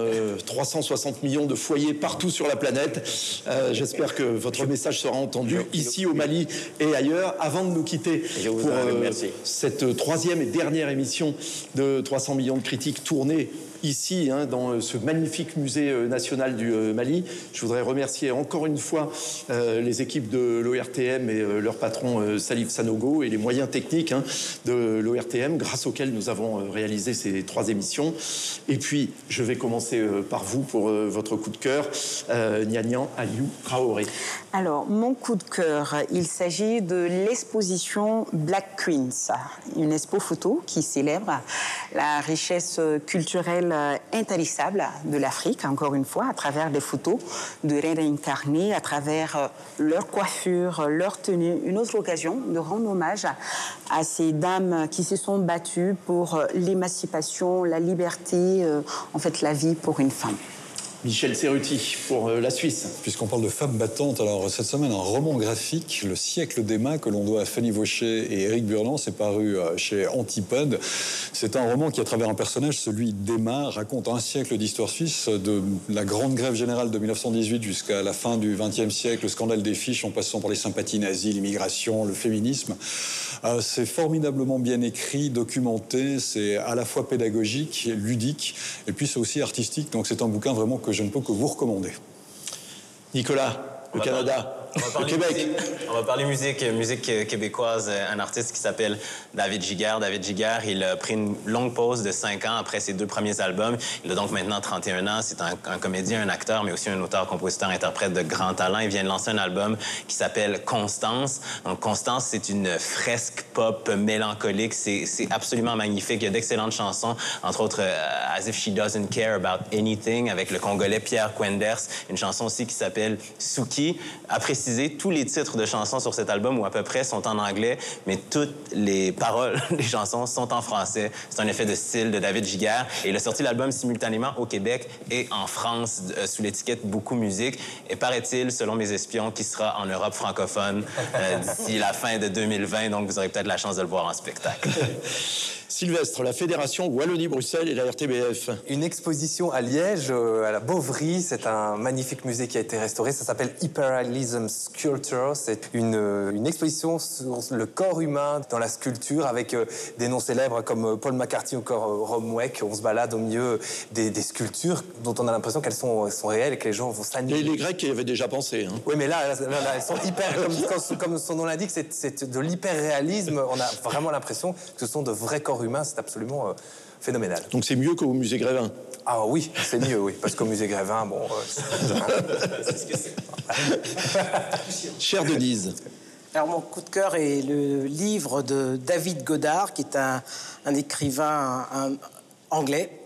360 euh, millions de foyers partout sur la planète. Euh, j'espère que votre message sera entendu ici au Mali et ailleurs. Avant de nous quitter pour euh, cette troisième et dernière émission de 300 millions de critiques tournées ici, hein, dans ce magnifique musée national du Mali. Je voudrais remercier encore une fois les équipes de l'ORTM et leur patron Salif Sanogo et les moyens techniques hein, de l'ORTM grâce auquel nous avons euh, réalisé ces trois émissions. Et puis, je vais commencer euh, par vous pour euh, votre coup de cœur, Nianian Aliou Traoré. Alors, mon coup de cœur, il s'agit de l'exposition Black Queens, une expo photo qui célèbre la richesse culturelle intarissable de l'Afrique, encore une fois, à travers des photos de reines incarnées, à travers leur coiffure, leur tenue. Une autre occasion de rendre hommage à ces dames qui se sont battues pour l'émancipation, la liberté, euh, en fait la vie pour une femme. Michel Serruti pour euh, la Suisse. Puisqu'on parle de femmes battantes, alors cette semaine, un roman graphique, Le siècle d'Emma, que l'on doit à Fanny Vaucher et Éric Burland, c'est paru euh, chez Antipode. C'est un roman qui, à travers un personnage, celui d'Emma, raconte un siècle d'histoire suisse, de la grande grève générale de 1918 jusqu'à la fin du XXe siècle, le scandale des fiches, en passant par les sympathies nazies, l'immigration, le féminisme. Euh, c'est formidablement bien écrit, documenté, c'est à la fois pédagogique, ludique, et puis c'est aussi artistique. Donc c'est un bouquin vraiment que je ne peux que vous recommander. Nicolas, le Canada. On va Québec. Musique, on va parler musique, musique québécoise. Un artiste qui s'appelle David Giguère. David Giguère, il a pris une longue pause de 5 ans après ses deux premiers albums. Il a donc maintenant 31 ans. C'est un, comédien, un acteur, mais aussi un auteur, compositeur, interprète de grand talent. Il vient de lancer un album qui s'appelle Constance. Donc, Constance, c'est une fresque pop mélancolique. C'est absolument magnifique. Il y a d'excellentes chansons, entre autres euh, As If She Doesn't Care About Anything avec le Congolais Pierre Quenders. Une chanson aussi qui s'appelle Suki. Après tous les titres de chansons sur cet album, ou à peu près, sont en anglais, mais toutes les paroles des chansons sont en français. C'est un effet de style de David Giguère. Il a sorti l'album simultanément au Québec et en France euh, sous l'étiquette Beaucoup Musique. Et paraît-il, selon mes espions, qu'il sera en Europe francophone euh, d'ici la fin de 2020. Donc, vous aurez peut-être la chance de le voir en spectacle. Sylvestre, la Fédération Wallonie-Bruxelles et la RTBF. Une exposition à Liège, euh, à la Beauvry. C'est un magnifique musée qui a été restauré. Ça s'appelle Hyperrealism Sculpture. C'est une, euh, une, exposition sur le corps humain dans la sculpture avec euh, des noms célèbres comme Paul McCarthy ou encore Romweck. On se balade au milieu des, sculptures dont on a l'impression qu'elles sont, sont, réelles et que les gens vont s'animer. Les, les, Grecs y avaient déjà pensé. Hein. Oui, mais là, elles sont hyper. comme, comme, son nom l'indique, c'est de l'hyperréalisme. On a vraiment l'impression que ce sont de vrais corps humain, c'est absolument euh, phénoménal. Donc c'est mieux qu'au musée Grévin Ah oui, c'est mieux, oui. Parce qu'au musée Grévin, bon. Euh, Cher Denise. Alors mon coup de cœur est le livre de David Godard, qui est un, écrivain anglais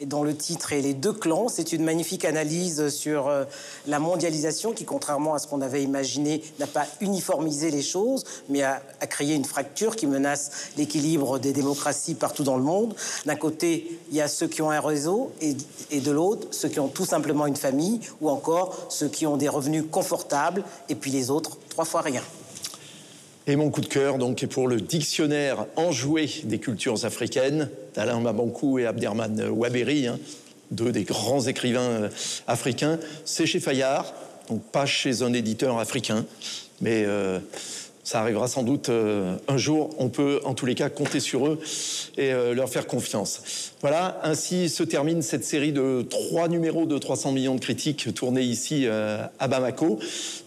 et dont le titre est Les deux clans. C'est une magnifique analyse sur euh, la mondialisation qui, contrairement à ce qu'on avait imaginé, n'a pas uniformisé les choses, mais a, créé une fracture qui menace l'équilibre des démocraties partout dans le monde. D'un côté, il y a ceux qui ont un réseau et, et de l'autre, ceux qui ont tout simplement une famille ou encore ceux qui ont des revenus confortables et puis les autres, trois fois rien. Et mon coup de cœur, donc, est pour le dictionnaire enjoué des cultures africaines d'Alain Mabankou et Abderman Waberi, hein, deux des grands écrivains euh, africains. C'est chez Fayard. donc pas chez un éditeur africain, mais euh, ça arrivera sans doute euh, un jour. On peut en tous les cas compter sur eux et euh, leur faire confiance. Voilà, ainsi se termine cette série de trois numéros de 300 millions de critiques tournés ici euh, à Bamako.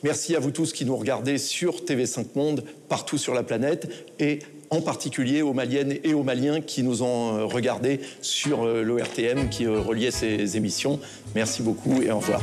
Merci à vous tous qui nous regardez sur TV5 Monde, partout sur la planète, et en particulier aux Maliennes et aux Maliens qui nous ont regardés sur l'ORTM qui reliait ces émissions. Merci beaucoup et au revoir.